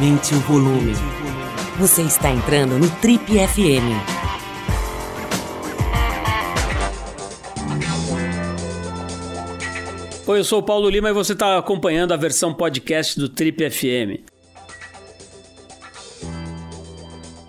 Aumente o volume. Você está entrando no Trip FM. Oi, eu sou o Paulo Lima e você está acompanhando a versão podcast do Trip FM.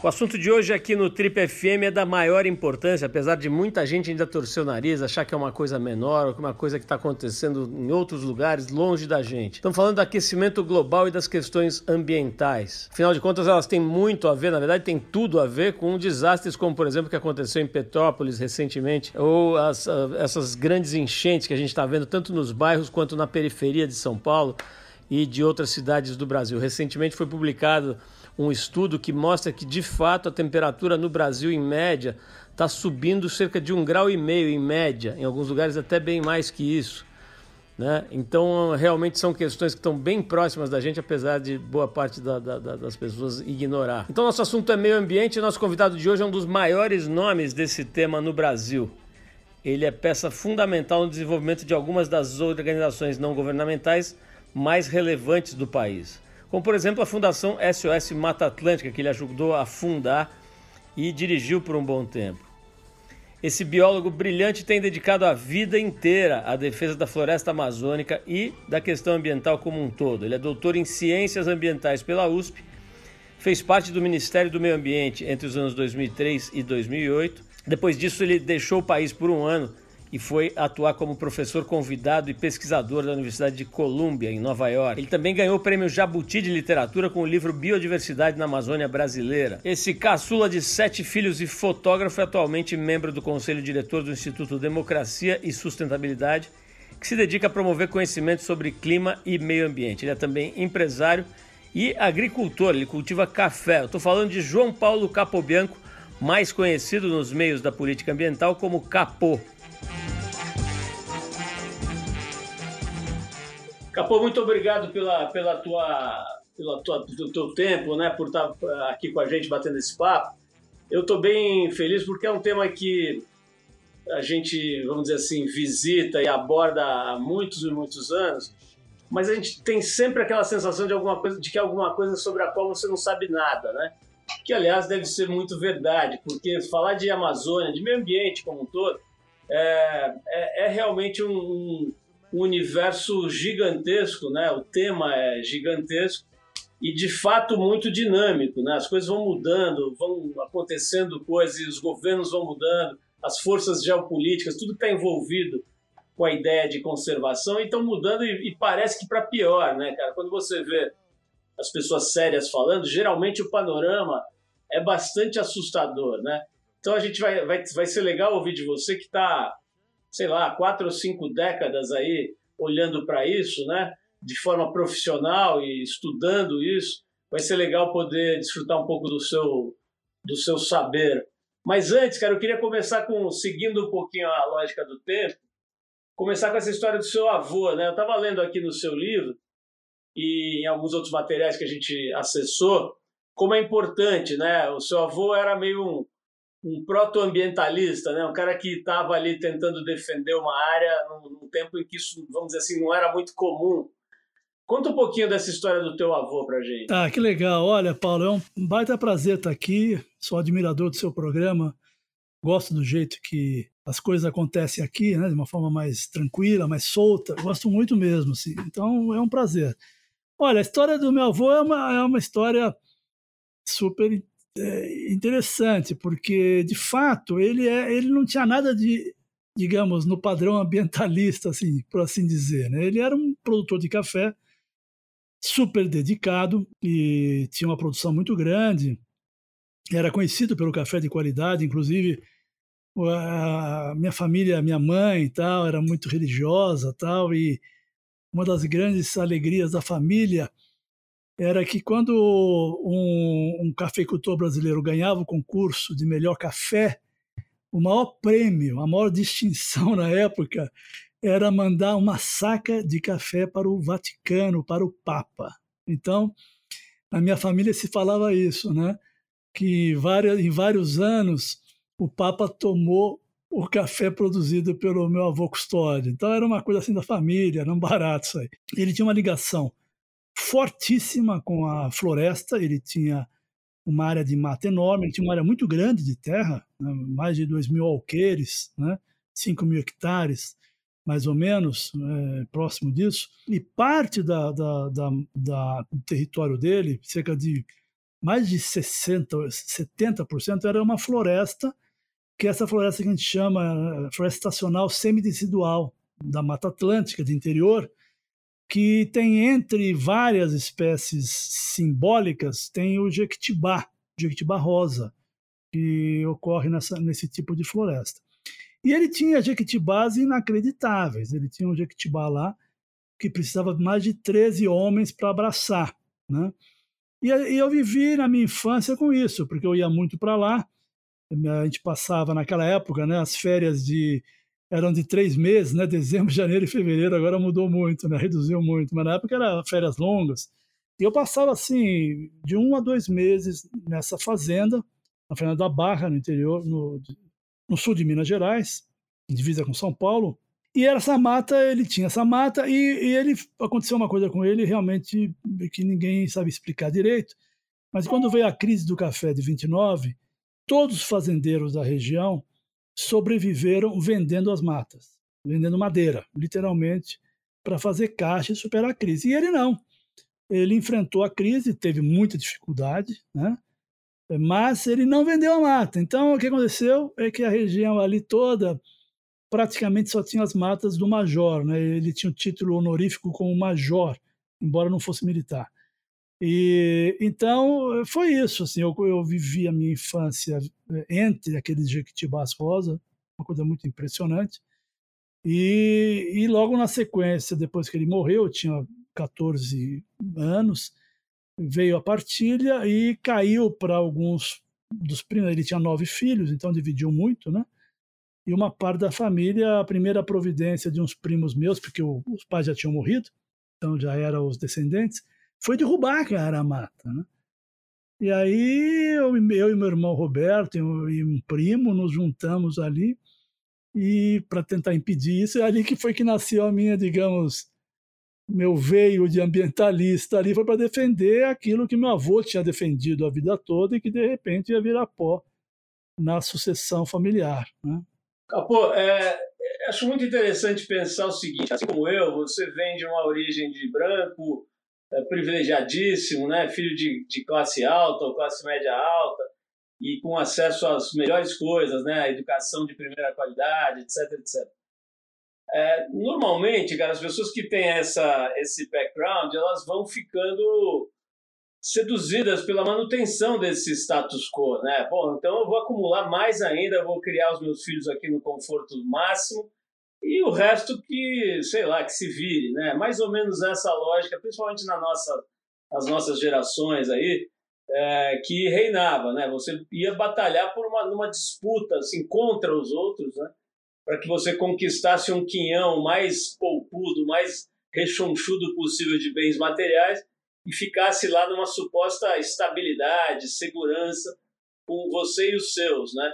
O assunto de hoje aqui no Trip FM é da maior importância, apesar de muita gente ainda torcer o nariz, achar que é uma coisa menor, ou que é uma coisa que está acontecendo em outros lugares, longe da gente. Estamos falando do aquecimento global e das questões ambientais. Afinal de contas, elas têm muito a ver, na verdade, tem tudo a ver com desastres como, por exemplo, o que aconteceu em Petrópolis recentemente, ou as, essas grandes enchentes que a gente está vendo tanto nos bairros quanto na periferia de São Paulo e de outras cidades do Brasil. Recentemente foi publicado um estudo que mostra que, de fato, a temperatura no Brasil, em média, está subindo cerca de um grau e meio, em média, em alguns lugares até bem mais que isso. Né? Então, realmente são questões que estão bem próximas da gente, apesar de boa parte da, da, das pessoas ignorar. Então, nosso assunto é meio ambiente e nosso convidado de hoje é um dos maiores nomes desse tema no Brasil. Ele é peça fundamental no desenvolvimento de algumas das organizações não governamentais mais relevantes do país como por exemplo a Fundação SOS Mata Atlântica, que ele ajudou a fundar e dirigiu por um bom tempo. Esse biólogo brilhante tem dedicado a vida inteira à defesa da floresta amazônica e da questão ambiental como um todo. Ele é doutor em Ciências Ambientais pela USP, fez parte do Ministério do Meio Ambiente entre os anos 2003 e 2008. Depois disso, ele deixou o país por um ano e foi atuar como professor convidado e pesquisador da Universidade de Columbia, em Nova York. Ele também ganhou o prêmio Jabuti de Literatura com o livro Biodiversidade na Amazônia Brasileira. Esse caçula de sete filhos e fotógrafo é atualmente membro do conselho diretor do Instituto Democracia e Sustentabilidade, que se dedica a promover conhecimento sobre clima e meio ambiente. Ele é também empresário e agricultor, ele cultiva café. Eu estou falando de João Paulo Capobianco, mais conhecido nos meios da política ambiental como Capô. Capô, muito obrigado pela, pela tua, pela tua, pelo teu tempo, né, por estar aqui com a gente batendo esse papo. Eu estou bem feliz porque é um tema que a gente, vamos dizer assim, visita e aborda há muitos e muitos anos, mas a gente tem sempre aquela sensação de alguma coisa, de que é alguma coisa sobre a qual você não sabe nada, né? Que aliás deve ser muito verdade, porque falar de Amazônia, de meio ambiente como um todo, é, é, é realmente um, um um universo gigantesco, né? O tema é gigantesco e de fato muito dinâmico, né? As coisas vão mudando, vão acontecendo coisas, os governos vão mudando, as forças geopolíticas, tudo está envolvido com a ideia de conservação e estão mudando e, e, parece que para pior, né, cara? Quando você vê as pessoas sérias falando, geralmente o panorama é bastante assustador, né? Então a gente vai, vai, vai ser legal ouvir de você que está sei lá, quatro ou cinco décadas aí olhando para isso, né? De forma profissional e estudando isso, vai ser legal poder desfrutar um pouco do seu do seu saber. Mas antes, cara, eu queria começar com seguindo um pouquinho a lógica do tempo, começar com essa história do seu avô, né? Eu estava lendo aqui no seu livro e em alguns outros materiais que a gente acessou, como é importante, né? O seu avô era meio um, um proto-ambientalista, né? um cara que estava ali tentando defender uma área num, num, tempo em que isso, vamos dizer assim, não era muito comum. Conta um pouquinho dessa história do teu avô para gente. Ah, que legal. Olha, Paulo, é um baita prazer estar aqui. Sou admirador do seu programa. Gosto do jeito que as coisas acontecem aqui, né? de uma forma mais tranquila, mais solta. Gosto muito mesmo. Assim. Então, é um prazer. Olha, a história do meu avô é uma, é uma história super é interessante, porque de fato ele, é, ele não tinha nada de, digamos, no padrão ambientalista, assim, por assim dizer. Né? Ele era um produtor de café super dedicado e tinha uma produção muito grande. Era conhecido pelo café de qualidade, inclusive a minha família, minha mãe tal, era muito religiosa tal, e uma das grandes alegrias da família era que quando um, um cafeicultor brasileiro ganhava o concurso de melhor café, o maior prêmio, a maior distinção na época era mandar uma saca de café para o Vaticano, para o Papa. Então, na minha família se falava isso, né? Que várias, em vários anos o Papa tomou o café produzido pelo meu avô custódio. Então era uma coisa assim da família, era um barato isso aí. Ele tinha uma ligação fortíssima com a floresta. Ele tinha uma área de mata enorme, ele tinha uma área muito grande de terra, né, mais de 2 mil alqueires, né, 5 mil hectares, mais ou menos, é, próximo disso. E parte da, da, da, da, do território dele, cerca de mais de 60%, 70% era uma floresta, que é essa floresta que a gente chama floresta estacional semidecidual da Mata Atlântica, de interior, que tem entre várias espécies simbólicas, tem o jequitibá, jequitibá rosa, que ocorre nessa, nesse tipo de floresta. E ele tinha jequitibás inacreditáveis. Ele tinha um jequitibá lá que precisava de mais de 13 homens para abraçar. Né? E, e, eu vivi na minha infância com isso, porque eu ia muito para lá. A gente passava naquela época né, as férias de eram de três meses, né? Dezembro, janeiro e fevereiro, agora mudou muito, né? Reduziu muito, mas na época era férias longas. E eu passava assim de um a dois meses nessa fazenda, na Fazenda da Barra, no interior, no, no sul de Minas Gerais, divisa com São Paulo. E era essa mata, ele tinha essa mata, e, e ele aconteceu uma coisa com ele realmente que ninguém sabe explicar direito. Mas quando veio a crise do café de 29, todos os fazendeiros da região sobreviveram vendendo as matas, vendendo madeira, literalmente, para fazer caixa e superar a crise. E ele não. Ele enfrentou a crise, teve muita dificuldade, né? mas ele não vendeu a mata. Então, o que aconteceu é que a região ali toda praticamente só tinha as matas do major. Né? Ele tinha o título honorífico como major, embora não fosse militar. E então foi isso, assim, eu, eu vivi a minha infância eh, entre aqueles jequitibás rosa, uma coisa muito impressionante. E, e logo na sequência, depois que ele morreu, eu tinha 14 anos, veio a partilha e caiu para alguns dos primos. Ele tinha nove filhos, então dividiu muito, né? E uma parte da família, a primeira providência de uns primos meus, porque o, os pais já tinham morrido, então já eram os descendentes, foi derrubar, cara, a mata, né? E aí eu, eu e meu irmão Roberto e um primo nos juntamos ali e para tentar impedir isso, é ali que foi que nasceu a minha, digamos, meu veio de ambientalista ali foi para defender aquilo que meu avô tinha defendido a vida toda e que de repente ia virar pó na sucessão familiar. Né? Capô, é, acho muito interessante pensar o seguinte: assim como eu, você vem de uma origem de branco, é, privilegiadíssimo, né? filho de, de classe alta ou classe média alta, e com acesso às melhores coisas, né? educação de primeira qualidade, etc, etc. É, normalmente, cara, as pessoas que têm essa, esse background, elas vão ficando seduzidas pela manutenção desse status quo, né? Bom, então eu vou acumular mais ainda, vou criar os meus filhos aqui no conforto máximo e o resto que, sei lá, que se vire, né? Mais ou menos essa lógica, principalmente na nossa, nas nossas gerações aí, é, que reinava, né? Você ia batalhar por uma numa disputa assim contra os outros, né? Para que você conquistasse um quinhão mais polpudo, mais rechonchudo possível de bens materiais e ficasse lá numa suposta estabilidade, segurança com você e os seus, né?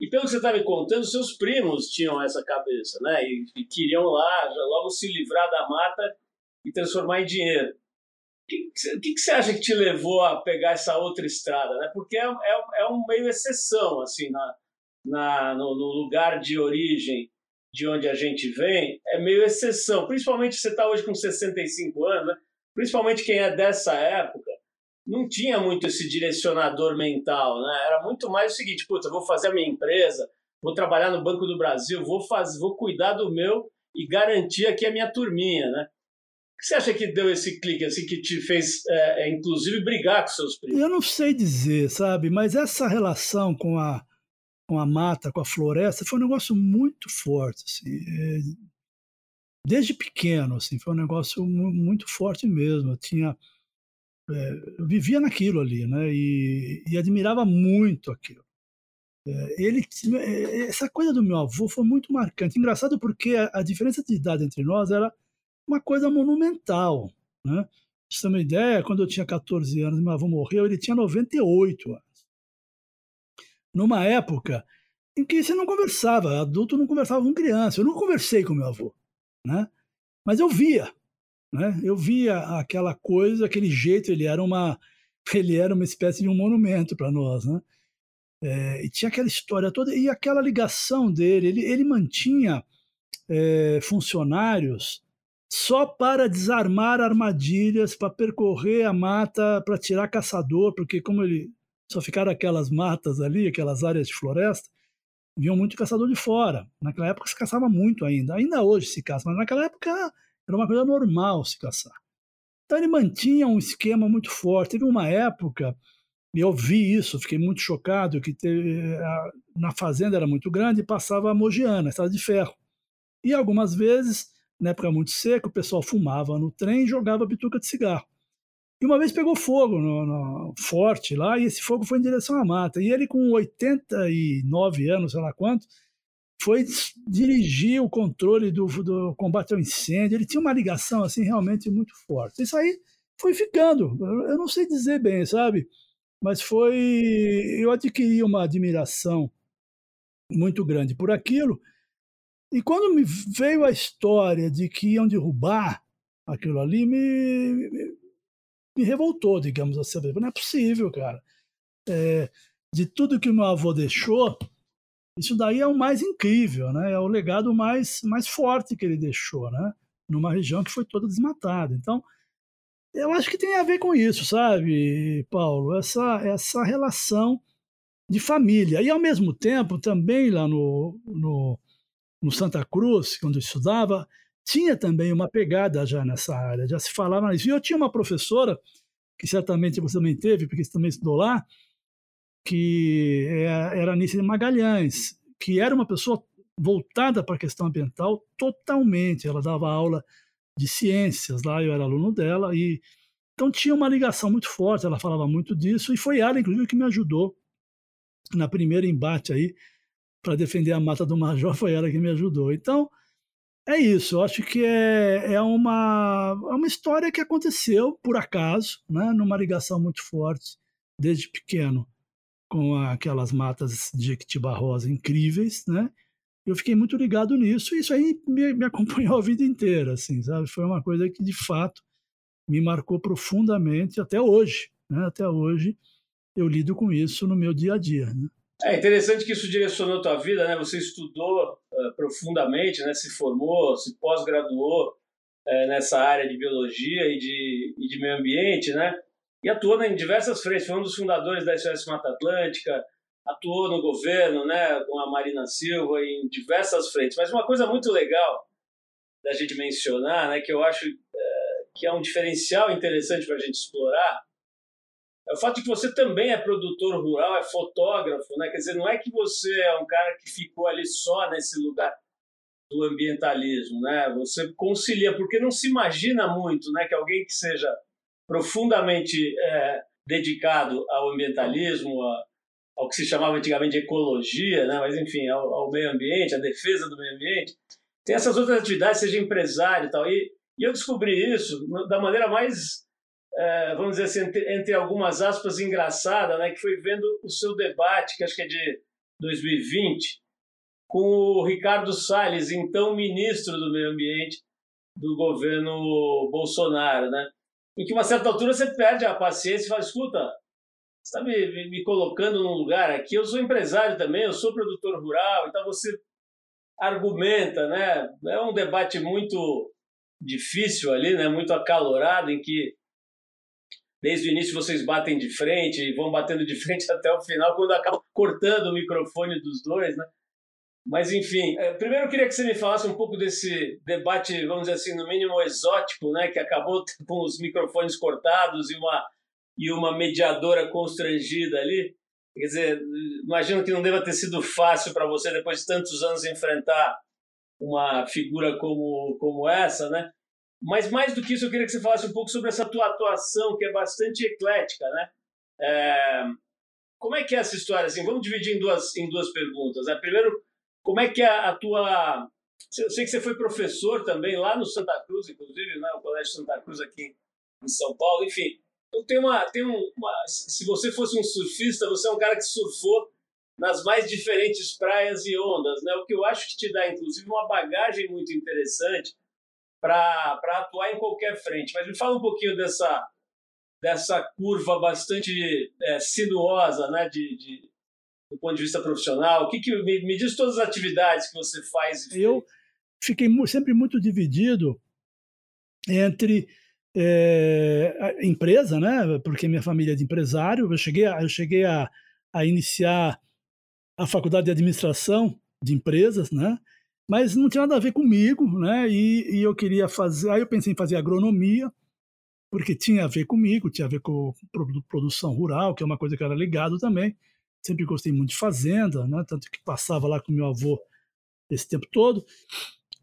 E pelo que você está me contando, seus primos tinham essa cabeça, né? E, e, queriam lá já logo se livrar da mata e transformar em dinheiro. O que, que, você acha que te levou a pegar essa outra estrada, né? Porque é, é, é um meio exceção, assim, na, na, no, no, lugar de origem de onde a gente vem, é meio exceção. Principalmente você está hoje com 65 anos, né? Principalmente quem é dessa época, não tinha muito esse direcionador mental, né? Era muito mais o seguinte, putz, eu vou fazer a minha empresa, vou trabalhar no Banco do Brasil, vou fazer, vou cuidar do meu e garantir aqui a minha turminha, né? O que você acha que deu esse clique, assim, que te fez, é, é, inclusive, brigar com seus primos? Eu não sei dizer, sabe? Mas essa relação com a, com a mata, com a floresta, foi um negócio muito forte, assim. É, desde pequeno, assim, foi um negócio muito forte mesmo. Eu tinha é, vivia naquilo ali, né? E, e admirava muito aquilo. É, ele, é, essa coisa do meu avô foi muito marcante. Engraçado porque a, a diferença de idade entre nós era uma coisa monumental, né? Pra você ter uma ideia, quando eu tinha 14 anos, meu avô morreu, ele tinha 98 anos. Numa época em que você não conversava, adulto não conversava com criança. Eu não conversei com meu avô, né? Mas eu via, Né? Eu via aquela coisa, aquele jeito, ele era uma, ele era uma espécie de um monumento para nós. Né? É, e tinha aquela história toda, e aquela ligação dele, ele, ele mantinha é, funcionários só para desarmar armadilhas, para percorrer a mata, para tirar caçador, porque como ele só ficaram aquelas matas ali, aquelas áreas de floresta, vinham muito caçador de fora. Naquela época se caçava muito ainda. Ainda hoje se caça, mas naquela época era uma coisa normal se caçar. Então ele mantinha um esquema muito forte. Teve uma época, e eu vi isso, fiquei muito chocado, que teve, a, na fazenda era muito grande e passava a mogiana, a estrada de ferro. E algumas vezes, na época muito seca, o pessoal fumava no trem e jogava bituca de cigarro. E uma vez pegou fogo no, no, forte lá, e esse fogo foi em direção à mata. E ele, com 89 anos, sei lá quanto, foi dirigir o controle do, do combate ao incêndio. Ele tinha uma ligação assim realmente muito forte. Isso aí foi ficando. Eu não sei dizer bem, sabe? Mas foi. Eu adquiri uma admiração muito grande por aquilo. E quando me veio a história de que iam derrubar aquilo ali, me, me revoltou, digamos assim. Não é possível, cara. É, de tudo que meu avô deixou, isso daí é o mais incrível, né? É o legado mais, mais forte que ele deixou, né? Numa região que foi toda desmatada. Então, eu acho que tem a ver com isso, sabe, Paulo? Essa, essa relação de família. E, ao mesmo tempo, também lá no, no, no Santa Cruz, quando eu estudava, tinha também uma pegada já nessa área, já se falava nisso. E eu tinha uma professora, que certamente você também teve, porque você também estudou lá, que é, era Anice Magalhães, que era uma pessoa voltada para a questão ambiental totalmente. Ela dava aula de ciências lá, eu era aluno dela, e então tinha uma ligação muito forte, ela falava muito disso, e foi ela, inclusive, que me ajudou na primeira embate aí para defender a mata do Major, foi ela que me ajudou. Então, é isso, eu acho que é, é, uma, é uma história que aconteceu por acaso, né, numa ligação muito forte desde pequeno com aquelas matas de Jequitibá rosa incríveis, né? Eu fiquei muito ligado nisso e isso aí me, me acompanhou a vida inteira, assim, sabe? Foi uma coisa que de fato me marcou profundamente até hoje, né? Até hoje eu lido com isso no meu dia a dia, né? É interessante que isso direcionou a tua vida, né? Você estudou uh, profundamente, né? Se formou, se pós-graduou uh, nessa área de biologia e de, e de meio ambiente, né? E atuou em diversas frentes. Foi um dos fundadores da SOS Mata Atlântica, atuou no governo, né? Com a Marina Silva em diversas frentes. Mas uma coisa muito legal da gente mencionar, né? Que eu acho uh, que é um diferencial interessante para a gente explorar é o fato de que você também é produtor rural, é fotógrafo, né? Quer dizer, não é que você é um cara que ficou ali só nesse lugar do ambientalismo, né? Você concilia, porque não se imagina muito, né, que alguém que seja profundamente é, dedicado ao ambientalismo, a, ao que se chamava antigamente de ecologia, né? Mas enfim, ao, ao meio ambiente, à defesa do meio ambiente, tem essas outras atividades, seja empresário e tal. E, e eu descobri isso da maneira mais é, vamos dizer assim, entre, entre, algumas aspas, engraçada, né, que foi vendo o seu debate, que acho que é de 2020, com o Ricardo Salles, então ministro do Meio Ambiente do governo Bolsonaro, né? Em que, uma certa altura, você perde a paciência e fala: escuta, você está me, me, colocando num lugar aqui, eu sou empresário também, eu sou produtor rural, então você argumenta, né? É um debate muito difícil ali, né? Muito acalorado, em que desde o início vocês batem de frente e vão batendo de frente até o final, quando acaba cortando o microfone dos dois, né? Mas, enfim, é, primeiro eu queria que você me falasse um pouco desse debate, vamos dizer assim, no mínimo exótico, né? Que acabou com os microfones cortados e uma, e uma mediadora constrangida ali. Quer dizer, imagino que não deva ter sido fácil para você, depois de tantos anos, enfrentar uma figura como, como essa, né? Mas mais do que isso, eu queria que você falasse um pouco sobre essa tua atuação, que é bastante eclética, né? É... Como é que é essa história? Assim, vamos dividir em duas, em duas perguntas. Né? Primeiro, como é que é a tua... Eu sei que você foi professor também lá no Santa Cruz, inclusive, né? o Colégio Santa Cruz aqui em São Paulo. Enfim, então tem uma... Tem uma se você fosse um surfista, você é um cara que surfou nas mais diferentes praias e ondas, né? O que eu acho que te dá, inclusive, uma bagagem muito interessante para atuar em qualquer frente. Mas me fala um pouquinho dessa, dessa curva bastante é, sinuosa né, de, de, do ponto de vista profissional. O que, que me, me diz todas as atividades que você faz? Eu fiquei sempre muito dividido entre é, empresa, né? Porque minha família é de empresário. Eu cheguei a, eu cheguei a, a iniciar a faculdade de administração de empresas, né? Mas não tinha nada a ver comigo, né? E, e eu queria fazer. Aí eu pensei em fazer agronomia, porque tinha a ver comigo, tinha a ver com produção rural, que é uma coisa que era ligado também. Sempre gostei muito de fazenda, né? Tanto que passava lá com meu avô esse tempo todo.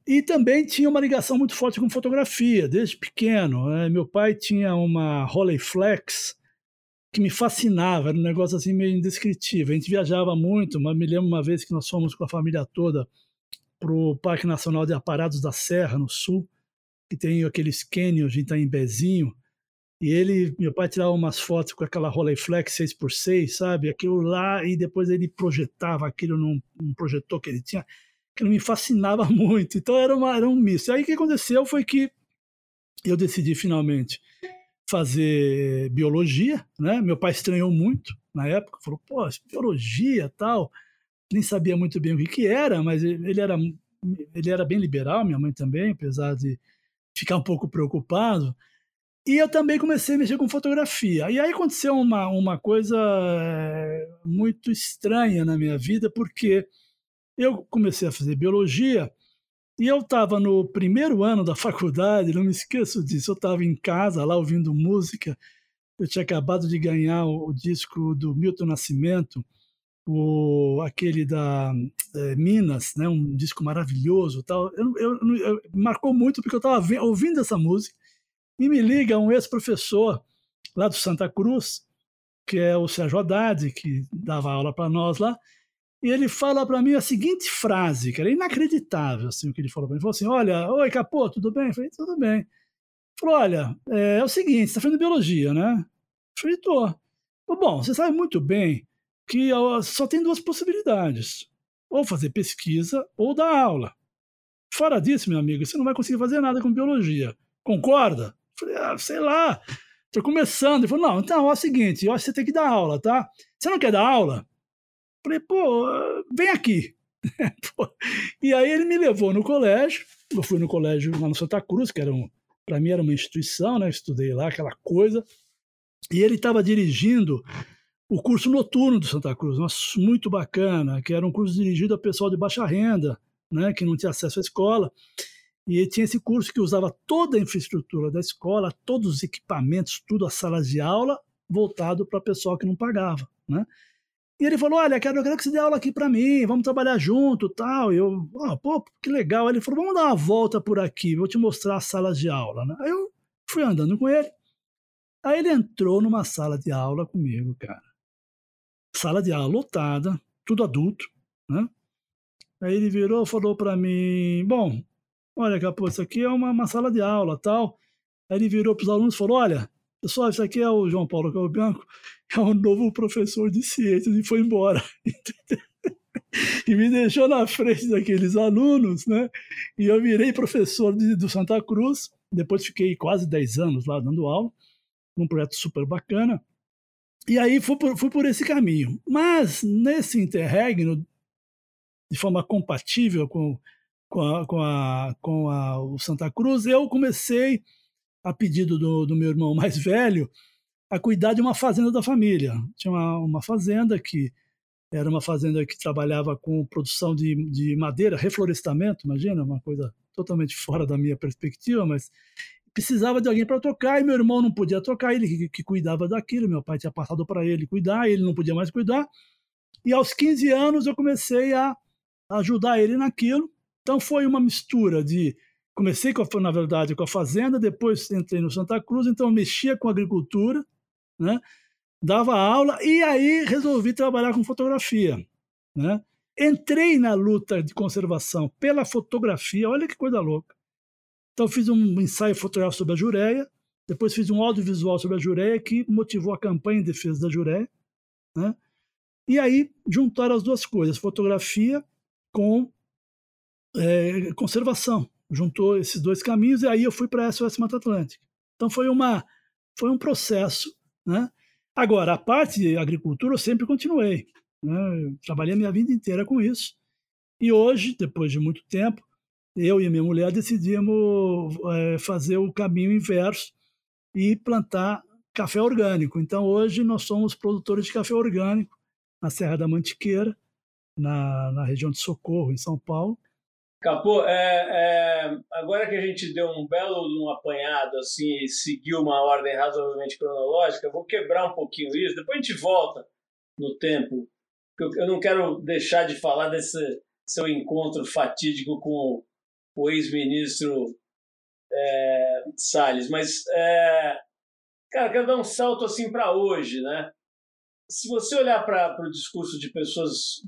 E também tinha uma ligação muito forte com fotografia, desde pequeno. Né? Meu pai tinha uma Rolleiflex que me fascinava, era um negócio assim meio indescritível. A gente viajava muito, mas me lembro uma vez que nós fomos com a família toda para o Parque Nacional de Aparados da Serra, no sul, que tem aqueles canyons de Itaimbezinho, e ele, meu pai tirava umas fotos com aquela Rolleiflex 6x6, sabe? Aquilo lá, e depois ele projetava aquilo num, num projetor que ele tinha que me fascinava muito. Então era, uma, era um misto. Aí o que aconteceu foi que eu decidi finalmente fazer biologia, né? Meu pai estranhou muito na época, falou: "Pô, biologia, tal". Nem sabia muito bem o que que era, mas ele era ele era bem liberal, minha mãe também, apesar de ficar um pouco preocupado. E eu também comecei a mexer com fotografia. E aí aconteceu uma, uma coisa eh, muito estranha na minha vida, porque eu comecei a fazer biologia e eu estava no primeiro ano da faculdade, não me esqueço disso. Eu estava em casa lá ouvindo música. Eu tinha acabado de ganhar o, o disco do Milton Nascimento, o, aquele da é, Minas, né, um disco maravilhoso. Tal. Eu, eu, eu marcou muito porque eu estava ouvindo essa música e me liga um ex-professor lá do Santa Cruz, que é o Sérgio Haddad, que dava aula para nós lá e ele fala para mim a seguinte frase, que era inacreditável, assim, o que ele falou para mim. Ele falou assim, olha, oi, Capô, tudo bem? Eu falei, tudo bem. Ele falou, olha, é, é o seguinte, você está fazendo biologia, né? Eu falei, tô. Bom, você sabe muito bem que só tem duas possibilidades. Ou fazer pesquisa ou dar aula. Fora disso, meu amigo, você não vai conseguir fazer nada com biologia. Concorda? Eu falei, ah, sei lá, estou começando. Ele falou, não, então é o seguinte, eu você tem que dar aula, tá? Você não quer dar aula? Falei, pô, vem aqui. e aí ele me levou no colégio. Eu fui no colégio lá no Santa Cruz, que era um, para mim era uma instituição, né? estudei lá aquela coisa. E ele estava dirigindo o curso noturno do Santa Cruz, nossa, muito bacana, que era um curso dirigido a pessoal de baixa renda, né, que não tinha acesso à escola. E tinha esse curso que usava toda a infraestrutura da escola, todos os equipamentos, tudo, as salas de aula, voltado para pessoal que não pagava, né? E ele falou: Olha, quero, quero que você dê aula aqui para mim, vamos trabalhar junto tal. E eu, oh, pô, que legal. Ele falou: Vamos dar uma volta por aqui, vou te mostrar as salas de aula. Né? Aí eu fui andando com ele. Aí ele entrou numa sala de aula comigo, cara. Sala de aula lotada, tudo adulto, né? Aí ele virou e falou para mim: Bom, olha, Capô, isso aqui é uma, uma sala de aula tal. Aí ele virou para os alunos e falou: Olha, pessoal, isso aqui é o João Paulo Calbianco é um novo professor de ciências e foi embora. e me deixou na frente daqueles alunos, né? E eu virei professor de, do Santa Cruz, depois fiquei quase 10 anos lá dando aula, num projeto super bacana. E aí fui por, fui por esse caminho. Mas nesse interregno, de forma compatível com, com, a, com, a, com a, o Santa Cruz, eu comecei, a pedido do, do meu irmão mais velho, a cuidar de uma fazenda da família. Tinha uma, uma fazenda que era uma fazenda que trabalhava com produção de, de madeira, reflorestamento, imagina, uma coisa totalmente fora da minha perspectiva, mas precisava de alguém para tocar e meu irmão não podia tocar, ele que, que cuidava daquilo, meu pai tinha passado para ele cuidar, ele não podia mais cuidar. E aos 15 anos eu comecei a ajudar ele naquilo. Então foi uma mistura de comecei com a, na verdade com a fazenda, depois entrei no Santa Cruz, então mexia com agricultura, né? dava aula e aí resolvi trabalhar com fotografia. Né? Entrei na luta de conservação pela fotografia, olha que coisa louca. Então fiz um ensaio fotográfico sobre a jureia, depois fiz um audiovisual sobre a jureia que motivou a campanha em defesa da jureia. Né? E aí juntaram as duas coisas, fotografia com é, conservação. juntou esses dois caminhos e aí eu fui para a SOS Mata Atlântica. Então foi uma foi um processo, né? Agora a parte de agricultura eu sempre continuei, né? Trabalhei a minha vida inteira com isso e hoje depois de muito tempo eu e minha mulher decidimos é, fazer o caminho inverso e plantar café orgânico. Então hoje nós somos produtores de café orgânico na Serra da Mantiqueira, na, na região de Socorro, em São Paulo Capô, é, é, agora que a gente deu um belo um apanhado assim e seguiu uma ordem razoavelmente cronológica, vou quebrar um pouquinho isso, depois a gente volta no tempo. Eu, eu não quero deixar de falar desse seu encontro fatídico com o ex-ministro é, Salles, mas é, cara, quero dar um salto assim para hoje, né? Se você olhar para o discurso de pessoas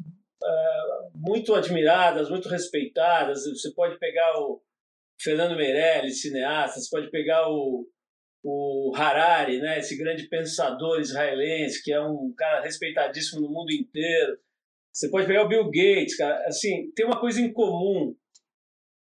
muito admiradas, muito respeitadas. Você pode pegar o Fernando Meirelles, cineasta, você pode pegar o, o Harari, né, esse grande pensador israelense, que é um cara respeitadíssimo no mundo inteiro. Você pode pegar o Bill Gates, cara. Assim, tem uma coisa em comum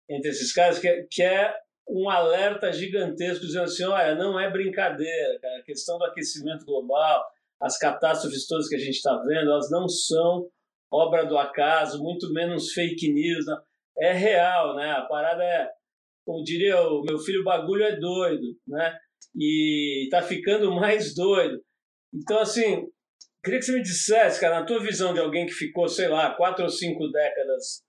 entre esses caras que é, que é um alerta gigantesco dizendo assim, olha, não é brincadeira, cara. A questão do aquecimento global, as catástrofes todas que a gente está vendo, elas não são obra do acaso, muito menos fake news. Não. É real, né? A parada é, como diria o meu filho, o bagulho é doido, né? E tá ficando mais doido. Então, assim, queria que você me dissesse, cara, na tua visão de alguém que ficou, sei lá, quatro ou cinco décadas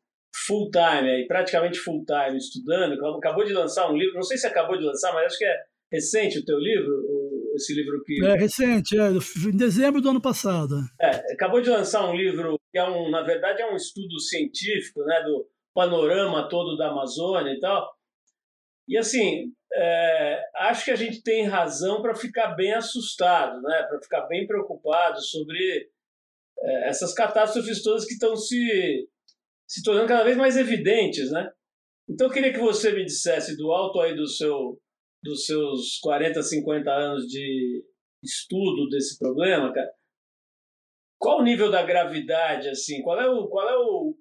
full time, aí, praticamente full time estudando, acabou de lançar um livro, não sei se acabou de lançar, mas acho que é recente o teu livro, esse livro que. É recente, é, em dezembro do ano passado. É, acabou de lançar um livro que é um, na verdade, é um estudo científico, né, do panorama todo da Amazônia e tal. E assim, é, acho que a gente tem razão para ficar bem assustado, né, para ficar bem preocupado sobre é, essas catástrofes todas que estão se se tornando cada vez mais evidentes, né? Então eu queria que você me dissesse do alto aí do seu dos seus 40, 50 anos de estudo desse problema, cara, qual o nível da gravidade, assim? Qual é o, qual é o,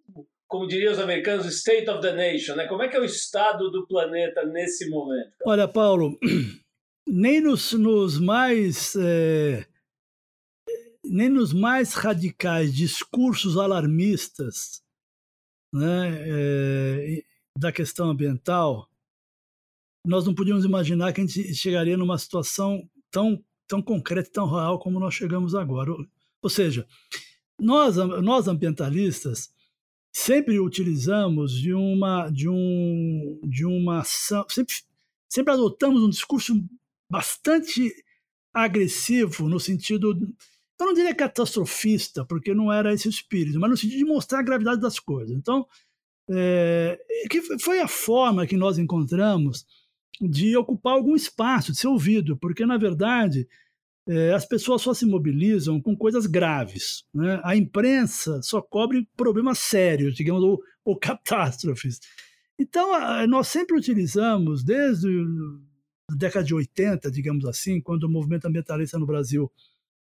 como diriam os americanos, state of the nation, né? Como é que é o estado do planeta nesse momento? Olha, Paulo, nem nos, nos mais é, nem nos mais radicais discursos alarmistas né, é, da questão ambiental nós não podíamos imaginar que a gente chegaria numa situação tão, tão concreta e tão real como nós chegamos agora. Ou seja, nós, nós ambientalistas sempre utilizamos de uma de um de uma ação, sempre, sempre adotamos um discurso bastante agressivo no sentido eu não diria catastrofista, porque não era esse o espírito, mas no sentido de mostrar a gravidade das coisas. Então, é, que foi a forma que nós encontramos de ocupar algum espaço, de ser ouvido, porque, na verdade, é, as pessoas só se mobilizam com coisas graves. Né? A imprensa só cobre problemas sérios, digamos, ou, ou catástrofes. Então, a, nós sempre utilizamos, desde a década de 80, digamos assim, quando o movimento ambientalista no Brasil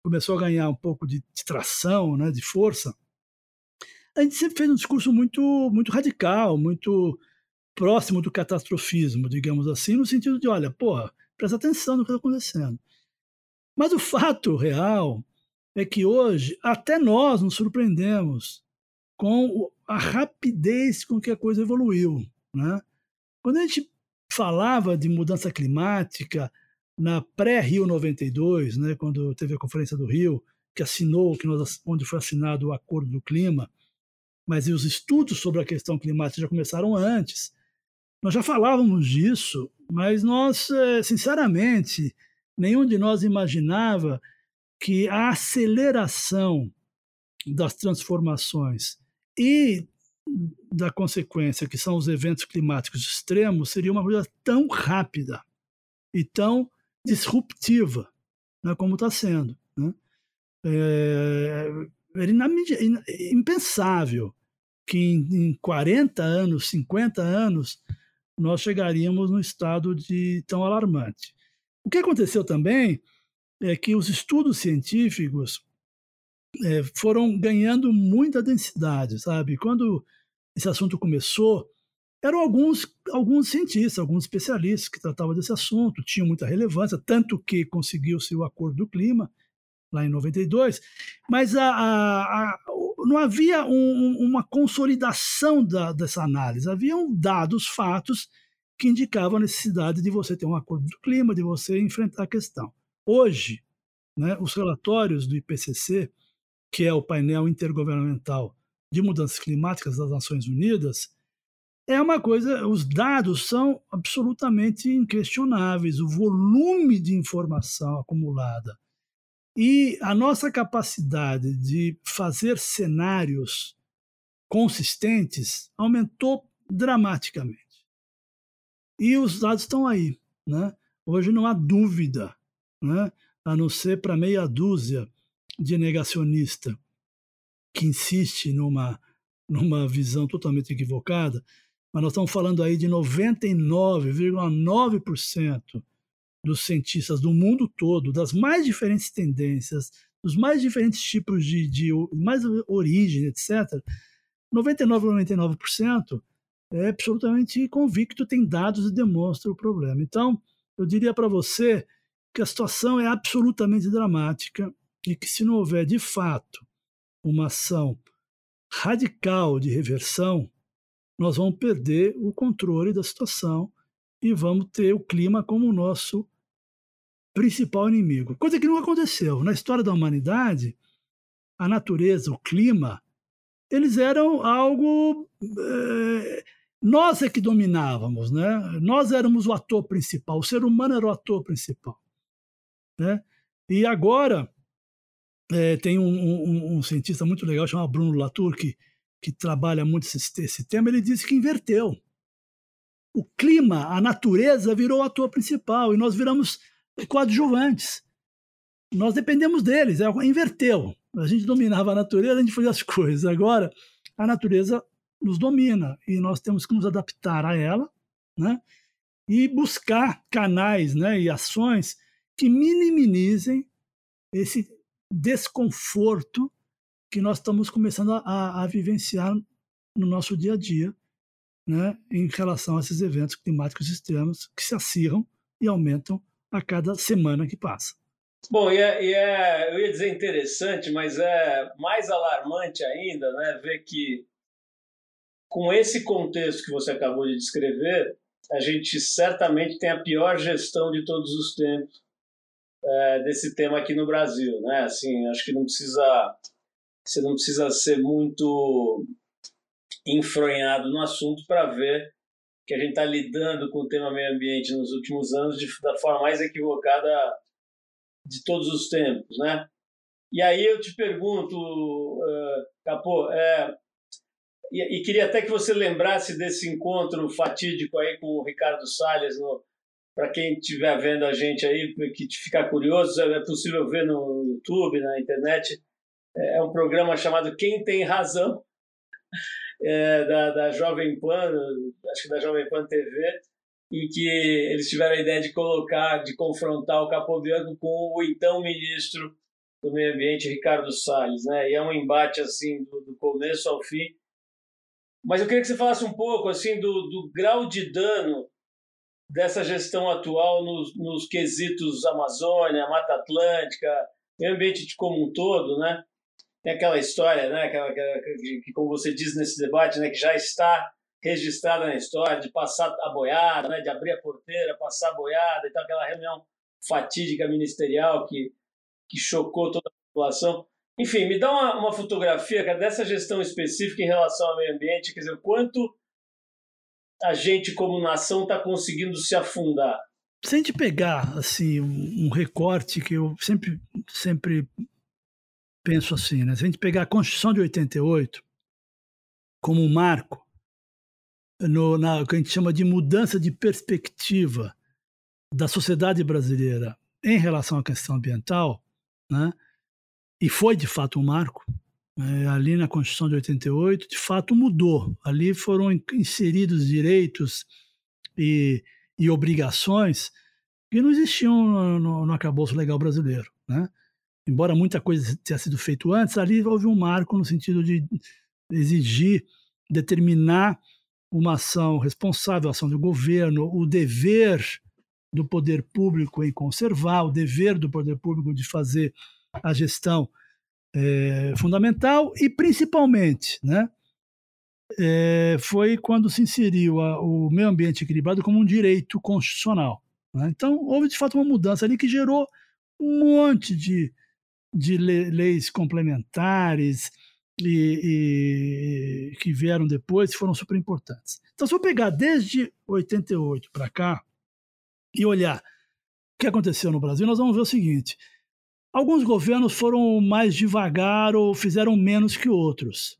começou a ganhar um pouco de, de tração, né, de força, a gente sempre fez um discurso muito, muito radical, muito próximo do catastrofismo, digamos assim, no sentido de, olha, porra, presta atenção no que está acontecendo. Mas o fato real é que hoje até nós nos surpreendemos com a rapidez com que a coisa evoluiu. Né? Quando a gente falava de mudança climática na pré-Rio 92, né, quando teve a Conferência do Rio, que assinou, que nós, onde foi assinado o Acordo do Clima, mas os estudos sobre a questão climática já começaram antes. Nós já falávamos disso, mas nós, eh, sinceramente, nenhum de nós imaginava que a aceleração das transformações e da consequência, que são os eventos climáticos extremos, seria uma coisa tão rápida e tão disruptiva né, como está sendo. Né? É, impensável que em, em 40 anos, 50 anos, nós chegaríamos num estado de tão alarmante. O que aconteceu também é que os estudos científicos é, foram ganhando muita densidade, sabe? Quando esse assunto começou, eram alguns, alguns cientistas, alguns especialistas que tratavam desse assunto, tinham muita relevância, tanto que conseguiu-se o Acordo do Clima, lá em 92, mas a, a, a, não havia um, uma consolidação da, dessa análise, haviam dados, fatos que indicavam a necessidade de você ter um acordo do clima, de você enfrentar a questão. Hoje, né, os relatórios do IPCC, que é o painel intergovernamental de mudanças climáticas das Nações Unidas, é uma coisa, os dados são absolutamente inquestionáveis, o volume de informação acumulada e a nossa capacidade de fazer cenários consistentes aumentou dramaticamente. E os dados estão aí. Né? Hoje não há dúvida, né? a não ser para meia dúzia de negacionista que insiste numa, numa visão totalmente equivocada, mas nós estamos falando aí de 99,9% dos cientistas do mundo todo, das mais diferentes tendências, dos mais diferentes tipos de, de mais origem, etc., 99,99% ,99 é absolutamente convicto, tem dados e demonstra o problema. Então, eu diria para você que a situação é absolutamente dramática e que se não houver de fato uma ação radical de reversão, nós vamos perder o controle da situação e vamos ter o clima como o nosso principal inimigo. Coisa que não aconteceu. Na história da humanidade, a natureza, o clima, eles eram algo. É, nós é que dominávamos, né? Nós éramos o ator principal, o ser humano era o ator principal. Né? E agora, é, tem um, um, um, cientista muito legal chamado Bruno Latour, que, que trabalha muito esse, esse tema, ele disse que inverteu. O clima, a natureza virou o ator principal e nós viramos coadjuvantes. Nós dependemos deles, é, inverteu. A gente dominava a natureza, a gente fazia as coisas. Agora, a natureza nos domina e nós temos que nos adaptar a ela, né? E buscar canais, né, e ações que minimizem esse desconforto que nós estamos começando a, a vivenciar no nosso dia a dia, né, em relação a esses eventos climáticos extremos que se acirram e aumentam a cada semana que passa. Bom, e é, e é, eu ia dizer interessante, mas é mais alarmante ainda né, ver que, com esse contexto que você acabou de descrever, a gente certamente tem a pior gestão de todos os tempos é, desse tema aqui no Brasil, né? Assim, acho que não precisa, você não precisa ser muito enfronhado no assunto para ver que a gente está lidando com o tema meio ambiente nos últimos anos de, da forma mais equivocada de todos os tempos, né? E aí eu te pergunto, uh, Capô, é, e, e, queria até que você lembrasse desse encontro fatídico aí com o Ricardo Salles para quem estiver vendo a gente aí, que ficar curioso, é possível ver no YouTube, na internet. É, é um programa chamado Quem Tem Razão, é, da, da Jovem Pan, acho que da Jovem Pan TV, em que eles tiveram a ideia de colocar, de confrontar o Capobianco com o então ministro do Meio Ambiente, Ricardo Salles. Né? E é um embate assim do, do começo ao fim. Mas eu queria que você falasse um pouco assim do, do grau de dano dessa gestão atual nos, nos quesitos Amazônia, Mata Atlântica, meio ambiente como um todo, né? Tem aquela história, né? Aquela, que, que, como você diz nesse debate, né? Que já está registrada na história de passar a boiada, né? De abrir a porteira, passar a boiada, então aquela reunião fatídica ministerial que que chocou toda a população. Enfim, me dá uma, uma fotografia cara, dessa gestão específica em relação ao meio ambiente, quer dizer, o quanto a gente como nação está conseguindo se afundar? Se a gente pegar assim um, recorte que eu sempre sempre penso assim, né? Se a gente pegar a Constituição de 88 como um marco no, na que a gente chama de mudança de perspectiva da sociedade brasileira em relação à questão ambiental, né? E foi de fato um marco, é, ali na Constituição de 88, de fato mudou. Ali foram inseridos direitos e, e obrigações que não existiam no, no arcabouço legal brasileiro. Né? Embora muita coisa tenha sido feito antes, ali houve um marco no sentido de exigir, determinar uma ação responsável, ação do governo, o dever do poder público em conservar, o dever do poder público de fazer a gestão é, fundamental e principalmente, né, é, foi quando se inseriu a, o meio ambiente equilibrado como um direito constitucional. Né? Então houve de fato uma mudança ali que gerou um monte de, de leis complementares e, e, que vieram depois foram super importantes. Então se eu pegar desde 88 para cá e olhar o que aconteceu no Brasil, nós vamos ver o seguinte: alguns governos foram mais devagar ou fizeram menos que outros.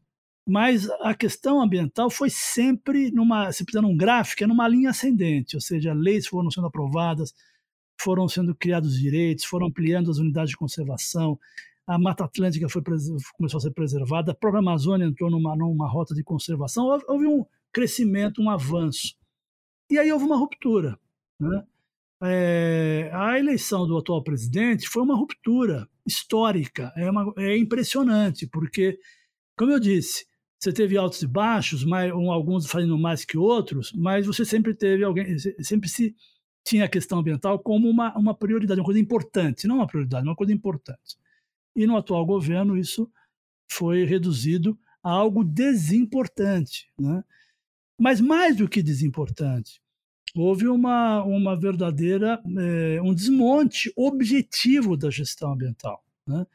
Mas a questão ambiental foi sempre numa, se precisar um gráfico, é numa linha ascendente, ou seja, leis foram sendo aprovadas, foram sendo criados direitos, foram ampliando as unidades de conservação, a Mata Atlântica foi, começou a ser preservada, a própria Amazônia entrou numa, numa rota de conservação, houve, houve um crescimento, um avanço. E aí houve uma ruptura. Né? É, a eleição do atual presidente foi uma ruptura histórica, é, uma, é impressionante, porque, como eu disse, você teve altos e baixos, alguns fazendo mais que outros, mas você sempre teve alguém, sempre se tinha a questão ambiental como uma, uma prioridade, uma coisa importante, não uma prioridade, uma coisa importante. E no atual governo isso foi reduzido a algo desimportante, né? Mas mais do que desimportante, houve uma, uma verdadeira é, um desmonte objetivo da gestão ambiental, né?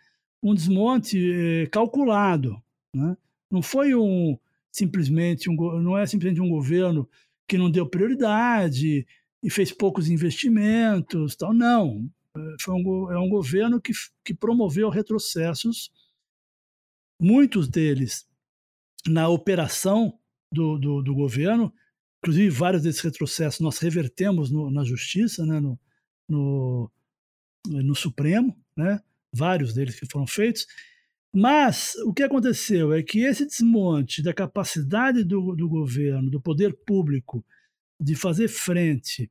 um desmonte é, calculado, né? não foi um simplesmente um não é simplesmente um governo que não deu prioridade e fez poucos investimentos, tal, não, é, foi um, é um governo que, que promoveu retrocessos, muitos deles na operação do, do, do governo, Inclusive, vários desses retrocessos nós revertemos no, na justiça, né, no, no, no Supremo, né, vários deles que foram feitos. Mas o que aconteceu é que esse desmonte da capacidade do, do governo, do poder público, de fazer frente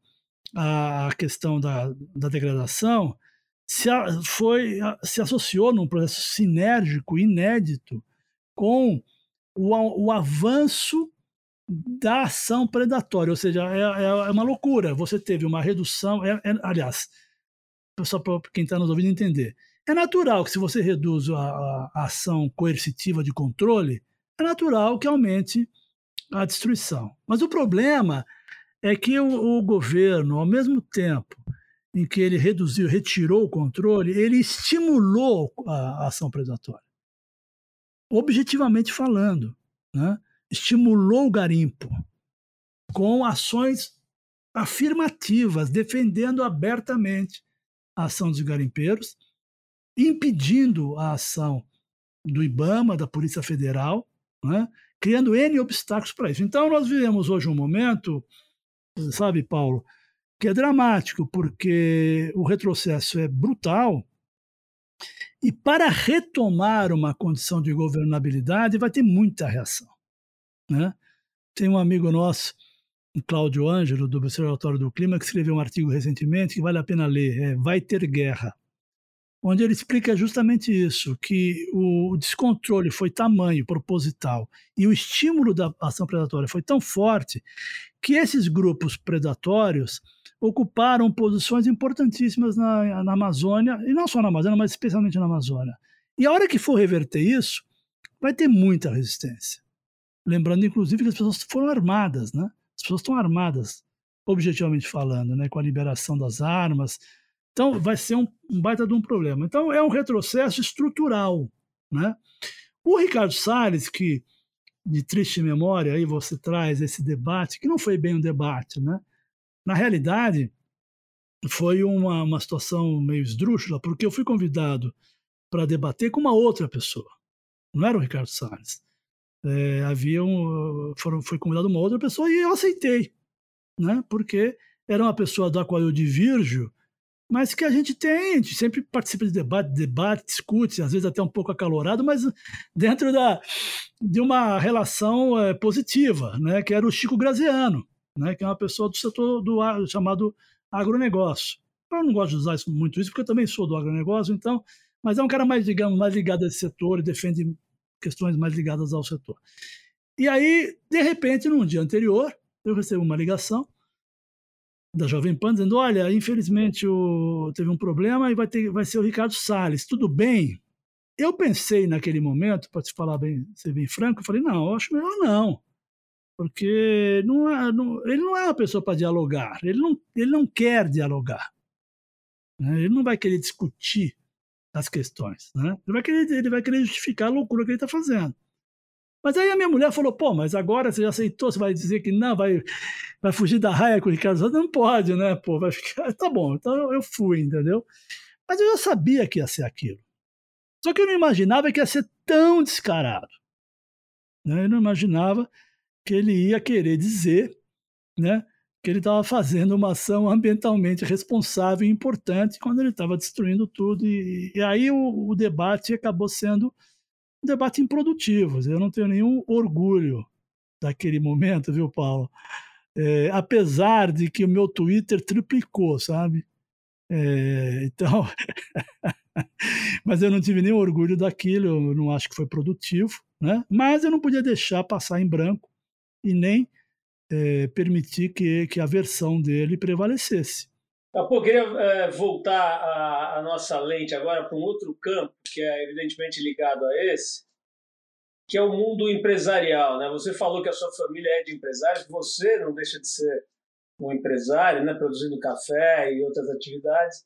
à questão da, da degradação, se, a, foi, se associou num processo sinérgico, inédito, com o, o avanço da ação predatória, ou seja, é, é, é uma loucura. Você teve uma redução, é, é aliás, só para quem está nos ouvindo entender, é natural que se você reduz a, a, a, ação coercitiva de controle, é natural que aumente a destruição. Mas o problema é que o, o governo, ao mesmo tempo em que ele reduziu, retirou o controle, ele estimulou a, a ação predatória. Objetivamente falando, né? estimulou o garimpo com ações afirmativas, defendendo abertamente a ação dos garimpeiros, impedindo a ação do IBAMA, da Polícia Federal, né? criando N obstáculos para isso. Então, nós vivemos hoje um momento, sabe, Paulo, que é dramático, porque o retrocesso é brutal. E para retomar uma condição de governabilidade, vai ter muita reação. Né? Tem um amigo nosso, o Cláudio Ângelo, do Observatório do Clima, que escreveu um artigo recentemente que vale a pena ler, é Vai Ter Guerra, onde ele explica justamente isso, que o descontrole foi tamanho, proposital, e o estímulo da ação predatória foi tão forte que esses grupos predatórios ocuparam posições importantíssimas na, na Amazônia, e não só na Amazônia, mas especialmente na Amazônia. E a hora que for reverter isso, vai ter muita resistência. Lembrando, inclusive, que as pessoas foram armadas, né? As pessoas estão armadas, objetivamente falando, né? Com a liberação das armas. Então, vai ser um, um baita de um problema. Então, é um retrocesso estrutural, né? O Ricardo Salles, que de triste memória, aí você traz esse debate, que não foi bem um debate, né? Na realidade, foi uma, uma situação meio esdrúxula, porque eu fui convidado para debater com uma outra pessoa. Não era o Ricardo Salles é, havia um, foram, foi convidada uma outra pessoa e eu aceitei, né? Porque era uma pessoa da qual eu divirjo, mas que a gente tem, a gente sempre participa de debate, debate, discute, às vezes até um pouco acalorado, mas dentro da, de uma relação é, positiva, né? Que era o Chico Graziano, né? Que é uma pessoa do setor do chamado agronegócio. Eu não gosto de usar isso, muito isso, porque eu também sou do agronegócio, então, mas é um cara mais, digamos, mais ligado a esse setor e defende questões mais ligadas ao setor. E aí, de repente, num dia anterior, eu recebo uma ligação da Jovem Pan dizendo: Olha, infelizmente o, teve um problema e vai, ter, vai ser o Ricardo Salles. Tudo bem? Eu pensei naquele momento, para te falar bem, ser bem franco, eu falei: Não, eu acho melhor não. Porque não é, não, ele não é uma pessoa para dialogar, ele não, ele não quer dialogar. Né? Ele não vai querer discutir as questões. Né? Ele, vai querer, ele vai querer justificar a loucura que ele está fazendo. Mas aí a minha mulher falou: pô, mas agora você já aceitou, você vai dizer que não, vai, vai fugir da raia com o Ricardo? Não pode, né? Pô, vai ficar. Tá bom, então eu fui, entendeu? Mas eu já sabia que ia ser aquilo. Só que eu não imaginava que ia ser tão descarado. Né? Eu não imaginava que ele ia querer dizer né, que ele estava fazendo uma ação ambientalmente responsável e importante quando ele estava destruindo tudo. E, e aí o, o debate acabou sendo um debate improdutivo. Eu não tenho nenhum orgulho daquele momento, viu, Paulo? É, apesar de que o meu Twitter triplicou, sabe? É, então, mas eu não tive nenhum orgulho daquilo, eu não acho que foi produtivo, né? Mas eu não podia deixar passar em branco e nem é, permitir que, que a versão dele prevalecesse. Eu queria é, voltar a, a, nossa lente agora para um outro campo, que é evidentemente ligado a esse, que é o mundo empresarial. Né? Você falou que a sua família é de empresários, você não deixa de ser um empresário, né? produzindo café e outras atividades.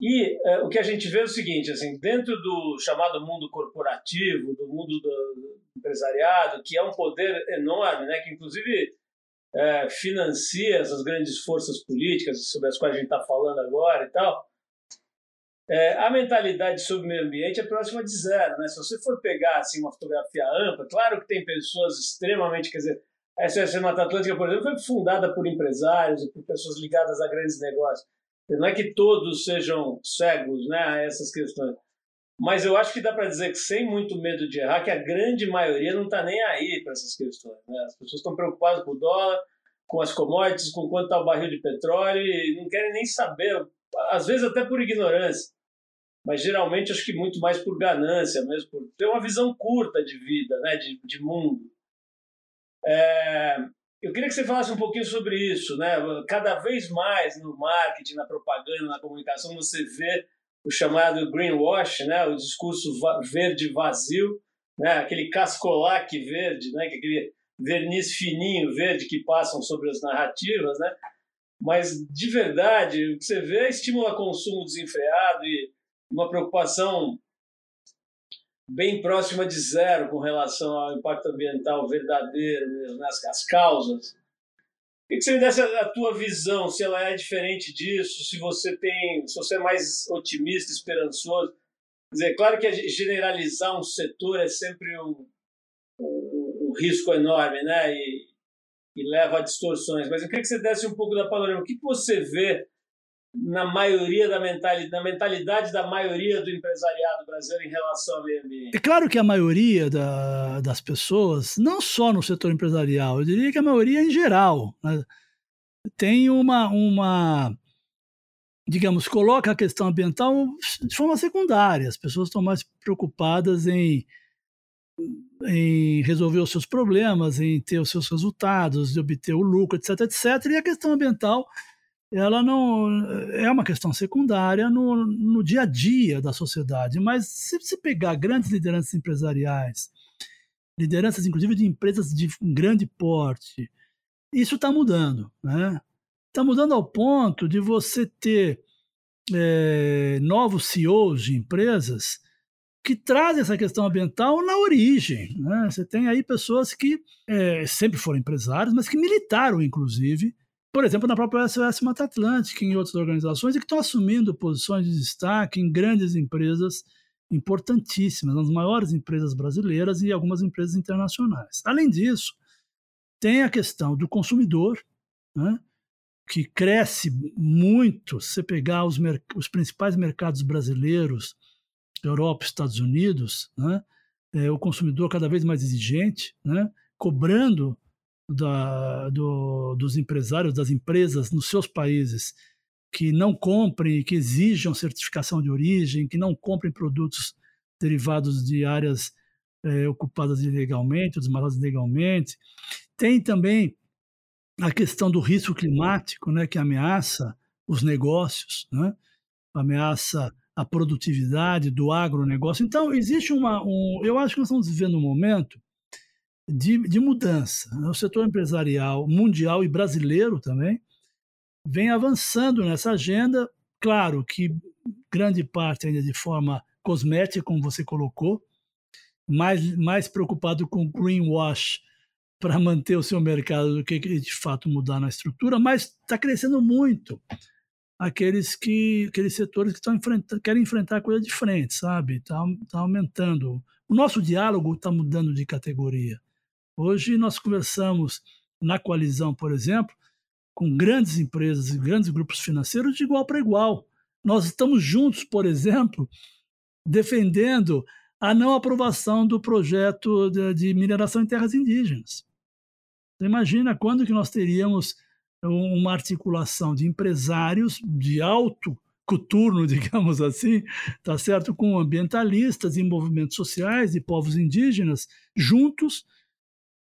E é, o que a gente vê é o seguinte, assim, dentro do chamado mundo corporativo, do mundo do empresariado, que é um poder enorme, né? que inclusive é, financia essas grandes forças políticas sobre as quais a gente está falando agora e tal, é, a mentalidade sobre o meio ambiente é próxima de zero. Né? Se você for pegar assim, uma fotografia ampla, claro que tem pessoas extremamente. Quer dizer, a SOS Mata Atlântica, por exemplo, foi fundada por empresários e por pessoas ligadas a grandes negócios. Não é que todos sejam cegos né, a essas questões. Mas eu acho que dá para dizer que, sem muito medo de errar, que a grande maioria não está nem aí para essas questões. Né? As pessoas estão preocupadas com o dólar, com as commodities, com quanto está o barril de petróleo e não querem nem saber, às vezes até por ignorância, mas geralmente acho que muito mais por ganância mesmo, por ter uma visão curta de vida, né? de, de mundo. É, eu queria que você falasse um pouquinho sobre isso. Né? Cada vez mais no marketing, na propaganda, na comunicação, você vê o chamado greenwash, né, o discurso verde vazio, né, aquele cascolaque verde, né, é aquele verniz fininho verde que passam sobre as narrativas, né? Mas de verdade, o que você vê é estimula consumo desenfreado e uma preocupação bem próxima de zero com relação ao impacto ambiental verdadeiro, né, as, as causas. Que você me desse a, tua visão, se ela é diferente disso, se você tem, se você é mais otimista, esperançoso. Quer dizer, claro que generalizar um setor é sempre um, um, um risco enorme, né? E, e, leva a distorções. Mas eu queria que você desse um pouco da panorama. O que você vê na maioria da mentalidade, na mentalidade da maioria do empresariado brasileiro em relação ao meio ambiente? É claro que a maioria da, das pessoas, não só no setor empresarial, eu diria que a maioria em geral, né, tem uma, uma, digamos, coloca a questão ambiental de forma secundária. As pessoas estão mais preocupadas em em resolver os seus problemas, em ter os seus resultados, de obter o lucro, etc, etc. E a questão ambiental ela não é uma questão secundária no, no dia a dia da sociedade. Mas se você pegar grandes lideranças empresariais, lideranças inclusive de empresas de grande porte, isso está mudando, né? Está mudando ao ponto de você ter é, novos CEOs de empresas que trazem essa questão ambiental na origem. Né? Você tem aí pessoas que é, sempre foram empresários, mas que militaram, inclusive, por exemplo, na própria SOS Mata Atlântica e em outras organizações, e que estão assumindo posições de destaque em grandes empresas importantíssimas, nas maiores empresas brasileiras e algumas empresas internacionais. Além disso, tem a questão do consumidor, né, que cresce muito. Se você pegar os, os principais mercados brasileiros, Europa, Estados Unidos, né, é, o consumidor cada vez mais exigente, né, cobrando da, do, dos empresários, das empresas nos seus países que não comprem, que exijam certificação de origem, que não comprem produtos derivados de áreas é, ocupadas ilegalmente, desmatadas ilegalmente. Tem também a questão do risco climático, né, que ameaça os negócios, né, ameaça a produtividade do agronegócio. Então, existe uma. Um, eu acho que nós estamos vivendo um momento de, de mudança. O setor empresarial mundial e brasileiro também vem avançando nessa agenda. Claro que grande parte ainda de forma cosmética, como você colocou, mais, mais preocupado com greenwash para manter o seu mercado do que de fato mudar na estrutura, mas está crescendo muito aqueles que aqueles setores que estão enfrentando, querem enfrentar coisa de frente, sabe? Está tá aumentando. O nosso diálogo está mudando de categoria. Hoje nós conversamos na coalizão, por exemplo, com grandes empresas e grandes grupos financeiros de igual para igual. Nós estamos juntos, por exemplo, defendendo a não aprovação do projeto de, mineração em terras indígenas. Você imagina quando que nós teríamos uma articulação de empresários de alto coturno, digamos assim, tá certo, com ambientalistas e movimentos sociais e povos indígenas juntos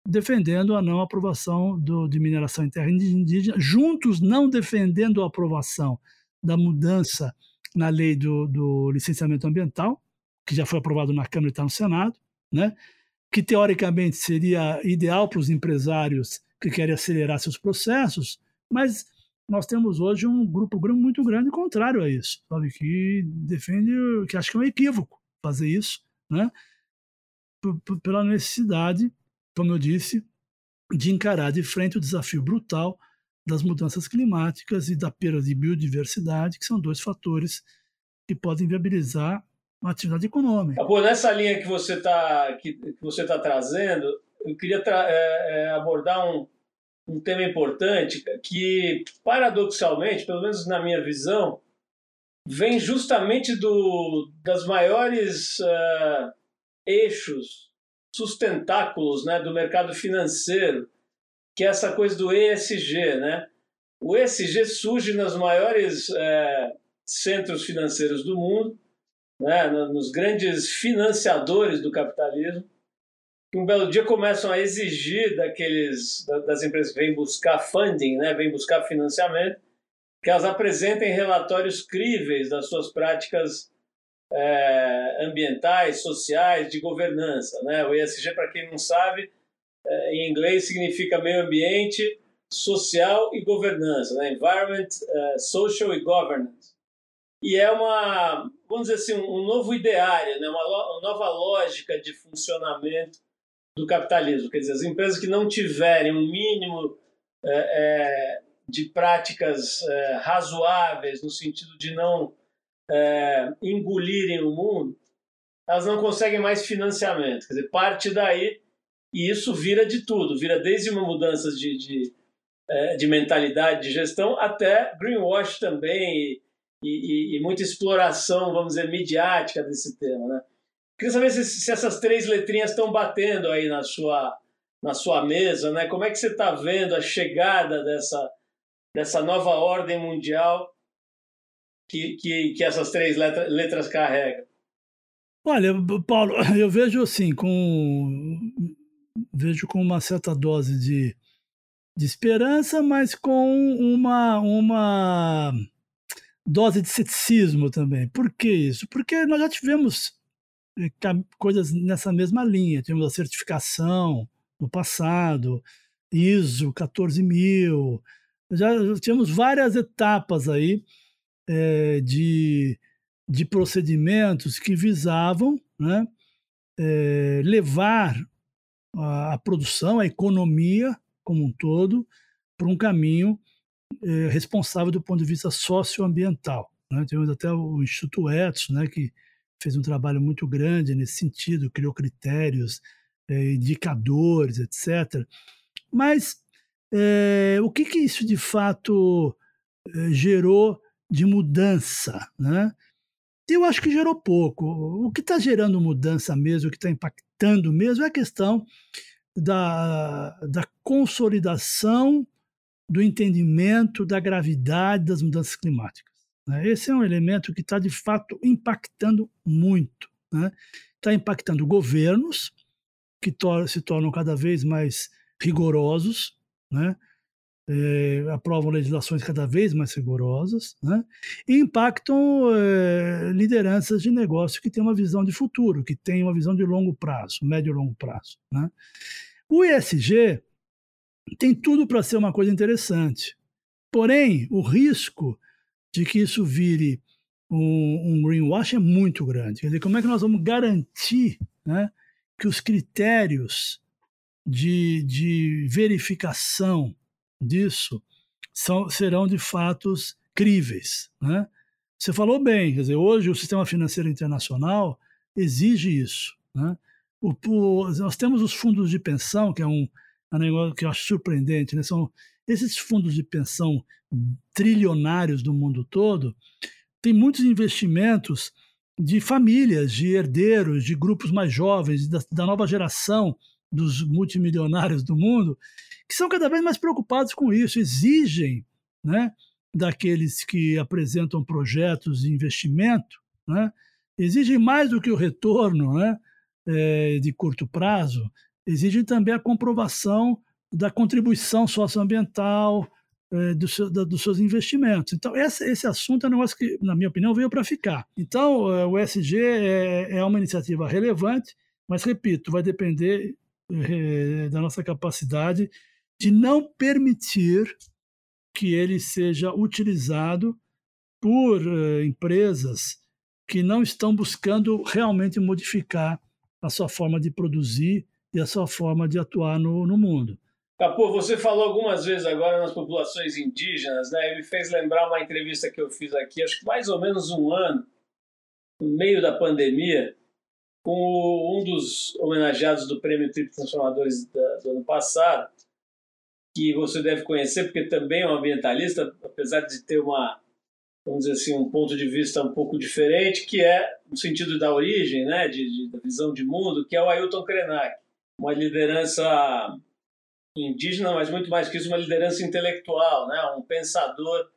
defendendo a não aprovação do, de mineração em terra indígena, juntos não defendendo a aprovação da mudança na lei do, do licenciamento ambiental, que já foi aprovado na Câmara e está no Senado, né? que teoricamente seria ideal para os empresários que querem acelerar seus processos, mas nós temos hoje um grupo muito grande contrário a isso, sabe? que defende, que acha que é um equívoco fazer isso, né? pela necessidade, como eu disse, de encarar de frente o desafio brutal das mudanças climáticas e da perda de biodiversidade, que são dois fatores que podem viabilizar uma atividade econômica. Ah, nessa linha que você está que, que, você tá trazendo, eu queria tra é, é, abordar um, um tema importante que, paradoxalmente, pelo menos na minha visão, vem justamente do, das maiores uh, eixos, sustentáculos né, do mercado financeiro, que é essa coisa do ESG. Né? O ESG surge nos maiores uh, centros financeiros do mundo, né, nos grandes financiadores do capitalismo, que um belo dia começam a exigir daqueles das empresas que vêm buscar funding, né, vêm buscar financiamento, que elas apresentem relatórios críveis das suas práticas é, ambientais, sociais, de governança. Né? O ESG, para quem não sabe, é, em inglês significa meio ambiente, social e governança, né? environment, uh, social e governance e é uma, vamos dizer assim, um novo ideário, né? uma, uma nova lógica de funcionamento do capitalismo. Quer dizer, as empresas que não tiverem um mínimo é, é, de práticas é, razoáveis, no sentido de não é, engolirem o mundo, elas não conseguem mais financiamento. Quer dizer, parte daí, e isso vira de tudo, vira desde uma mudança de, de, é, de mentalidade, de gestão, até greenwash também, e, e, e, muita exploração, vamos dizer, midiática desse tema, né? Queria saber se, se essas três letrinhas estão batendo aí na sua, na sua mesa, né? Como é que você está vendo a chegada dessa, dessa nova ordem mundial que, que, que essas três letra, letras carregam? Olha, Paulo, eu vejo assim, com vejo com uma certa dose de, de esperança, mas com uma, uma dose de ceticismo também. Por que isso? Porque nós já tivemos eh, coisas nessa mesma linha. Tivemos a certificação no passado, ISO 14000, já tínhamos várias etapas aí é, de, de procedimentos que visavam né, é, levar a, a, produção, a economia como um todo, para um caminho é, responsável do ponto de vista socioambiental. Né? Temos até o Instituto Etos, né, que fez um trabalho muito grande nesse sentido, criou critérios, indicadores, etc. Mas é, o que, que isso de fato é, gerou de mudança? Né? Eu acho que gerou pouco. O que está gerando mudança mesmo, o que está impactando mesmo, é a questão da, da consolidação do entendimento da gravidade das mudanças climáticas. Né? Esse é um elemento que está, de fato, impactando muito. Está né? Tá impactando governos, que tor se tornam cada vez mais rigorosos, né? É, aprovam legislações cada vez mais rigorosas né? e impactam é, lideranças de negócio que têm uma visão de futuro, que têm uma visão de longo prazo, médio e longo prazo. Né? O ESG tem tudo para ser uma coisa interessante, porém, o risco de que isso vire um, um greenwash é muito grande. Quer dizer, como é que nós vamos garantir né, que os critérios de, de verificação disso são, serão de fatos críveis. Né? Você falou bem, quer dizer, hoje o sistema financeiro internacional exige isso. Né? O, o, nós temos os fundos de pensão, que é um, um negócio que eu acho surpreendente, né? são esses fundos de pensão trilionários do mundo todo, tem muitos investimentos de famílias, de herdeiros, de grupos mais jovens, da, da nova geração dos multimilionários do mundo, que são cada vez mais preocupados com isso, exigem né, daqueles que apresentam projetos de investimento, né, exigem mais do que o retorno né, é, de curto prazo, exigem também a comprovação da contribuição socioambiental, é, do seu, da, dos seus investimentos. Então, esse, esse assunto é um negócio que, na minha opinião, veio para ficar. Então, é, o SG é, é uma iniciativa relevante, mas, repito, vai depender é, da nossa capacidade de não permitir que ele seja utilizado por uh, empresas que não estão buscando realmente modificar a sua forma de produzir e a sua forma de atuar no, no mundo. Capô, você falou algumas vezes agora nas populações indígenas, né? E me fez lembrar uma entrevista que eu fiz aqui, acho que mais ou menos um ano, no meio da pandemia, com um dos homenageados do Prêmio Triplo Transformadores do ano passado, que você deve conhecer, porque também é um ambientalista, apesar de ter uma, vamos dizer assim, um ponto de vista um pouco diferente, que é no sentido da origem, né, de, de da visão de mundo, que é o Ailton Krenak, uma liderança indígena, mas muito mais que isso, uma liderança intelectual, né? um pensador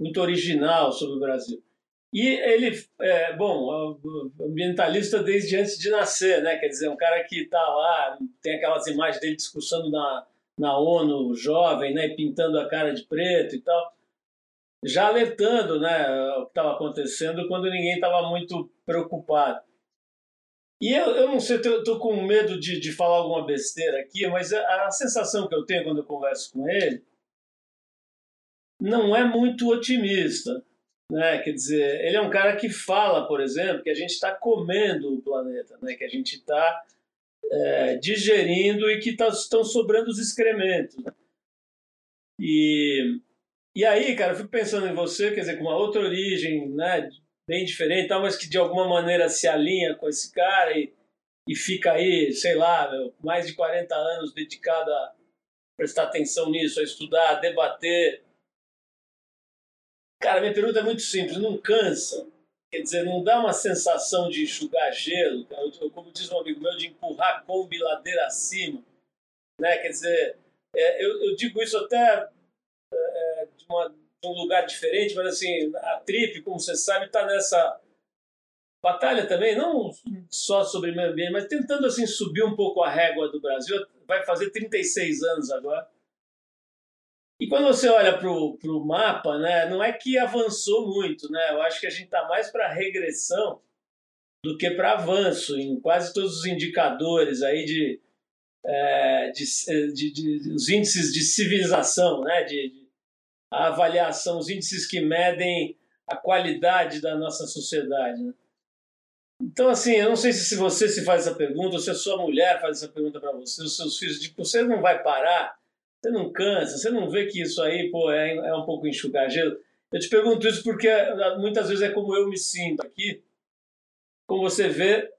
muito original sobre o Brasil. E ele, é, bom, ambientalista desde antes de nascer, né? quer dizer, um cara que está lá, tem aquelas imagens dele discursando na, na ONU, jovem, né? pintando a cara de preto e tal, já alertando né, o que estava acontecendo quando ninguém estava muito preocupado. E eu, eu não sei, eu tô com medo de, de falar alguma besteira aqui, mas a, a sensação que eu tenho quando eu converso com ele não é muito otimista. Né? Quer dizer, ele é um cara que fala, por exemplo, que a gente está comendo o planeta, né? que a gente está é, digerindo e que tá, estão sobrando os excrementos. Né? E, e aí, cara, eu fico pensando em você, quer dizer, com uma outra origem, né? bem diferente, tal, mas que de alguma maneira se alinha com esse cara e, e fica aí, sei lá, meu, mais de 40 anos dedicado a prestar atenção nisso, a estudar, a debater. Cara, minha pergunta é muito simples, não cansa? Quer dizer, não dá uma sensação de enxugar gelo, como diz um amigo meu, de empurrar a Kombi ladeira acima, né? Quer dizer, é, eu, eu digo isso até é, de uma um lugar diferente, mas assim, a Trip, como você sabe, está nessa batalha também, não só sobre meio ambiente, mas tentando assim subir um pouco a régua do Brasil. Vai fazer 36 anos agora. E quando você olha para o mapa, né, não é que avançou muito, né? Eu acho que a gente está mais para regressão do que para avanço em quase todos os indicadores aí de, é, de, de, de, os índices de civilização, né? De, de a avaliação, os índices que medem a qualidade da nossa sociedade. Né? Então, assim, eu não sei se você se faz essa pergunta, ou se a sua mulher faz essa pergunta para você, os seus filhos, tipo, você não vai parar, você não cansa, você não vê que isso aí, pô, é, é um pouco enxugar gelo. Eu te pergunto isso porque ah, muitas vezes é como eu me sinto aqui. Como você vê,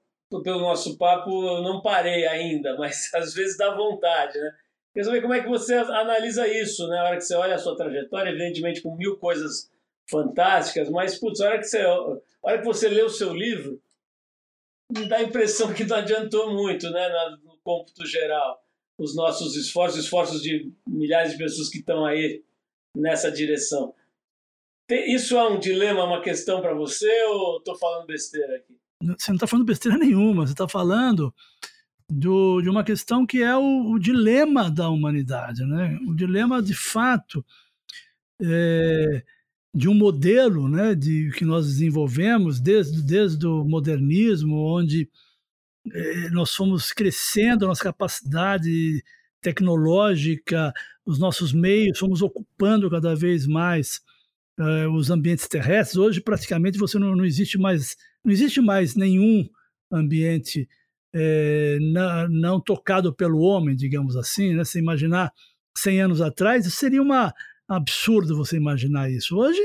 pelo nosso papo, eu não parei ainda, mas às vezes dá vontade, né? Quer saber como é que você analisa isso, né? A hora que você olha a sua trajetória, evidentemente com mil coisas fantásticas, mas, putz, a hora que você, hora que você lê o seu livro, dá a impressão que não adiantou muito, né? No cômputo geral. Os nossos esforços, esforços de milhares de pessoas que estão aí nessa direção. Isso é um dilema, uma questão para você ou estou falando besteira aqui? Você não está falando besteira nenhuma, você está falando do, de uma questão que é o, o, dilema da humanidade, né? O dilema de fato é, de um modelo, né, de que nós desenvolvemos desde desde o modernismo, onde nós fomos crescendo a nossa capacidade tecnológica, os nossos meios, fomos ocupando cada vez mais uh, os ambientes terrestres. Hoje, praticamente, você não, não, existe mais não existe mais nenhum ambiente é, não, não, tocado pelo homem, digamos assim. Né? Se imaginar 100 anos atrás, seria uma absurdo você imaginar isso. Hoje,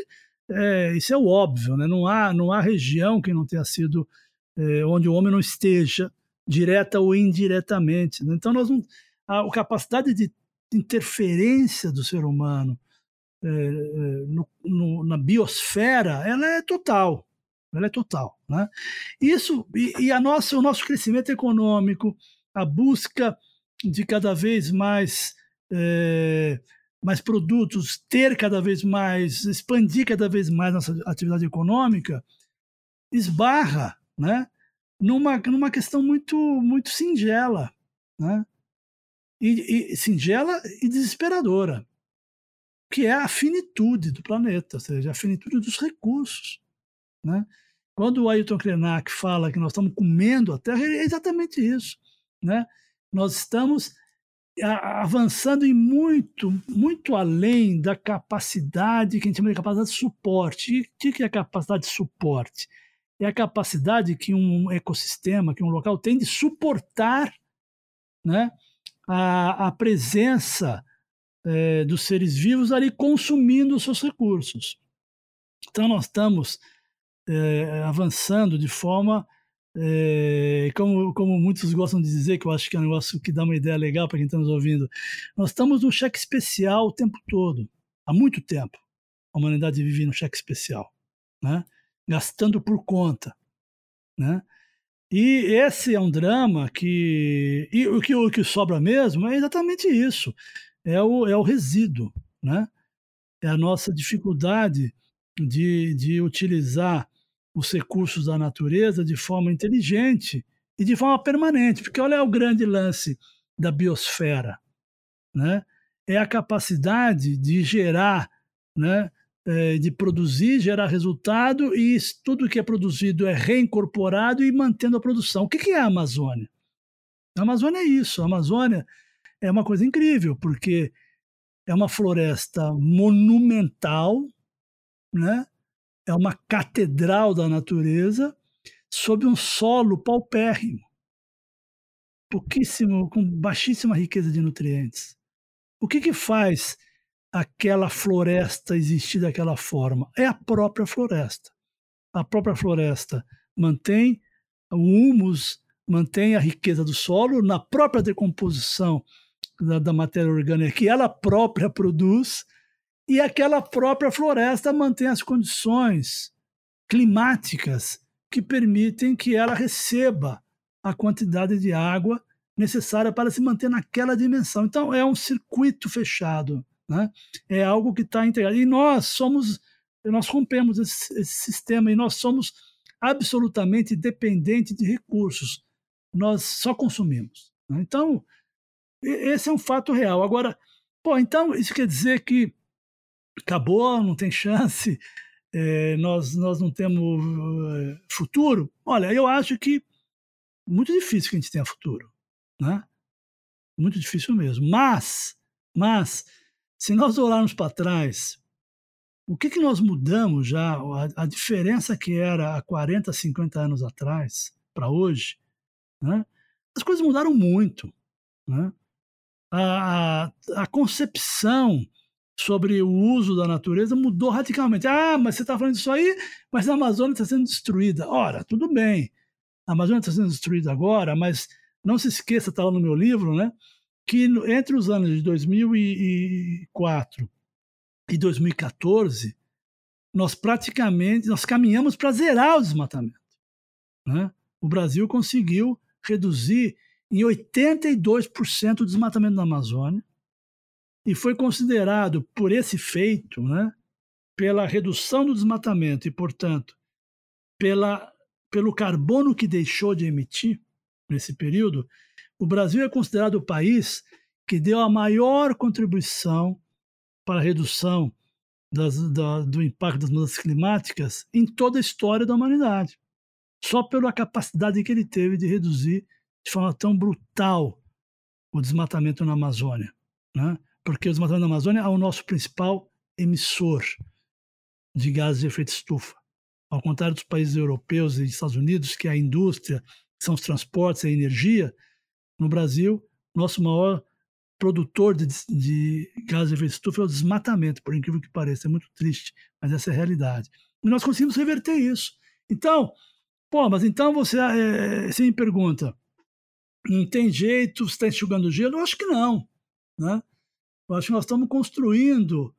é, isso é o óbvio, né? não, há, não há região que não tenha sido é, onde o homem não esteja, direta ou indiretamente. Né? Então, nós não, a, a capacidade de interferência do ser humano é, no, no, na biosfera, ela é total. Ela é total. Né? Isso, e, e a nossa, o nosso crescimento econômico, a busca de cada vez mais, é, mais produtos, ter cada vez mais, expandir cada vez mais nossa atividade econômica, esbarra né? numa, numa questão muito, muito singela. Né? E, e, singela e desesperadora, que é a finitude do planeta, ou seja, a finitude dos recursos. Né? Quando o Ailton Krenak fala que nós estamos comendo a Terra, é exatamente isso. Né? Nós estamos avançando em muito, muito além da capacidade que a gente chama de capacidade de suporte. E o que é capacidade de suporte? É a capacidade que um ecossistema, que um local tem de suportar né, a, a presença é, dos seres vivos ali consumindo os seus recursos. Então, nós estamos é, avançando de forma, é, como, como muitos gostam de dizer, que eu acho que é um negócio que dá uma ideia legal para quem está nos ouvindo, nós estamos no cheque especial o tempo todo, há muito tempo. A humanidade vive no cheque especial, né? Gastando por conta. Né? E esse é um drama que. E o que, o que sobra mesmo é exatamente isso: é o, é o resíduo, né? é a nossa dificuldade de, de utilizar os recursos da natureza de forma inteligente e de forma permanente. Porque olha o grande lance da biosfera, né? É a capacidade de gerar, né? É, de produzir, gerar resultado e tudo que é produzido é reincorporado e mantendo a produção. O que é a Amazônia? A Amazônia é isso. A Amazônia é uma coisa incrível, porque é uma floresta monumental, né? é uma catedral da natureza sob um solo paupérrimo, pouquíssimo, com baixíssima riqueza de nutrientes. O que, que faz aquela floresta existir daquela forma? É a própria floresta. A própria floresta mantém o humus, mantém a riqueza do solo na própria decomposição da, da matéria orgânica que ela própria produz e aquela própria floresta mantém as condições climáticas que permitem que ela receba a quantidade de água necessária para se manter naquela dimensão. Então, é um circuito fechado, né? é algo que está integrado. E nós somos, nós rompemos esse, esse sistema e nós somos absolutamente dependentes de recursos. Nós só consumimos. Né? Então, esse é um fato real. Agora, pô, então isso quer dizer que acabou, não tem chance, é, nós, nós não temos uh, futuro. Olha, eu acho que muito difícil que a gente tenha futuro, né? Muito difícil mesmo. Mas, mas, se nós olharmos para trás, o que, que nós mudamos já, a, a, diferença que era há 40, 50 anos atrás para hoje, né? as coisas mudaram muito. Né? A, a, a concepção sobre o uso da natureza mudou radicalmente. Ah, mas você está falando isso aí, mas a Amazônia está sendo destruída. Ora, tudo bem, a Amazônia está sendo destruída agora, mas não se esqueça, está lá no meu livro, né, que entre os anos de 2004 e 2014, nós praticamente nós caminhamos para zerar o desmatamento. Né? O Brasil conseguiu reduzir em 82% o desmatamento da Amazônia e foi considerado por esse feito, né, pela redução do desmatamento e, portanto, pela, pelo carbono que deixou de emitir nesse período, o Brasil é considerado o país que deu a maior contribuição para a redução das, da, do impacto das mudanças climáticas em toda a história da humanidade. Só pela capacidade que ele teve de reduzir de forma tão brutal o desmatamento na Amazônia. Né? Porque o desmatamento na Amazônia é o nosso principal emissor de gases de efeito estufa. Ao contrário dos países europeus e Estados Unidos, que é a indústria, que são os transportes a energia, no Brasil, nosso maior produtor de, de gases de efeito estufa é o desmatamento, por incrível que pareça. É muito triste, mas essa é a realidade. E nós conseguimos reverter isso. Então, pô, mas então você, é, você me pergunta, não tem jeito, está enxugando gelo? Eu acho que não. Né? Eu acho que nós estamos construindo,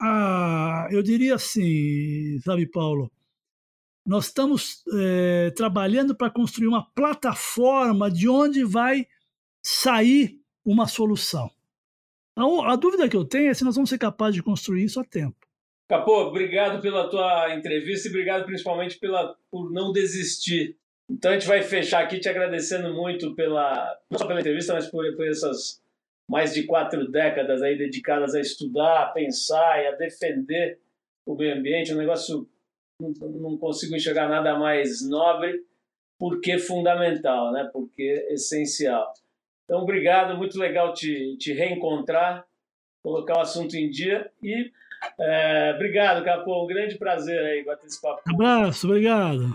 a, eu diria assim, sabe, Paulo, nós estamos é, trabalhando para construir uma plataforma de onde vai sair uma solução. A, a dúvida que eu tenho é se nós vamos ser capazes de construir isso a tempo. Capô, obrigado pela tua entrevista e obrigado principalmente pela, por não desistir. Então a gente vai fechar aqui te agradecendo muito pela não só pela entrevista, mas por, por essas mais de quatro décadas aí dedicadas a estudar, a pensar e a defender o meio ambiente. Um negócio não, consigo enxergar nada mais nobre, porque fundamental, né? Porque essencial. Então, obrigado, muito legal te, te reencontrar, colocar o assunto em dia e é, obrigado, Capô, um grande prazer aí bater esse papo. Abraço, obrigado.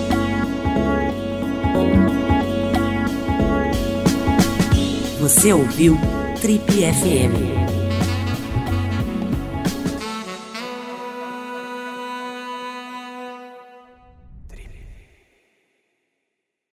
Você ouviu? Trip FM.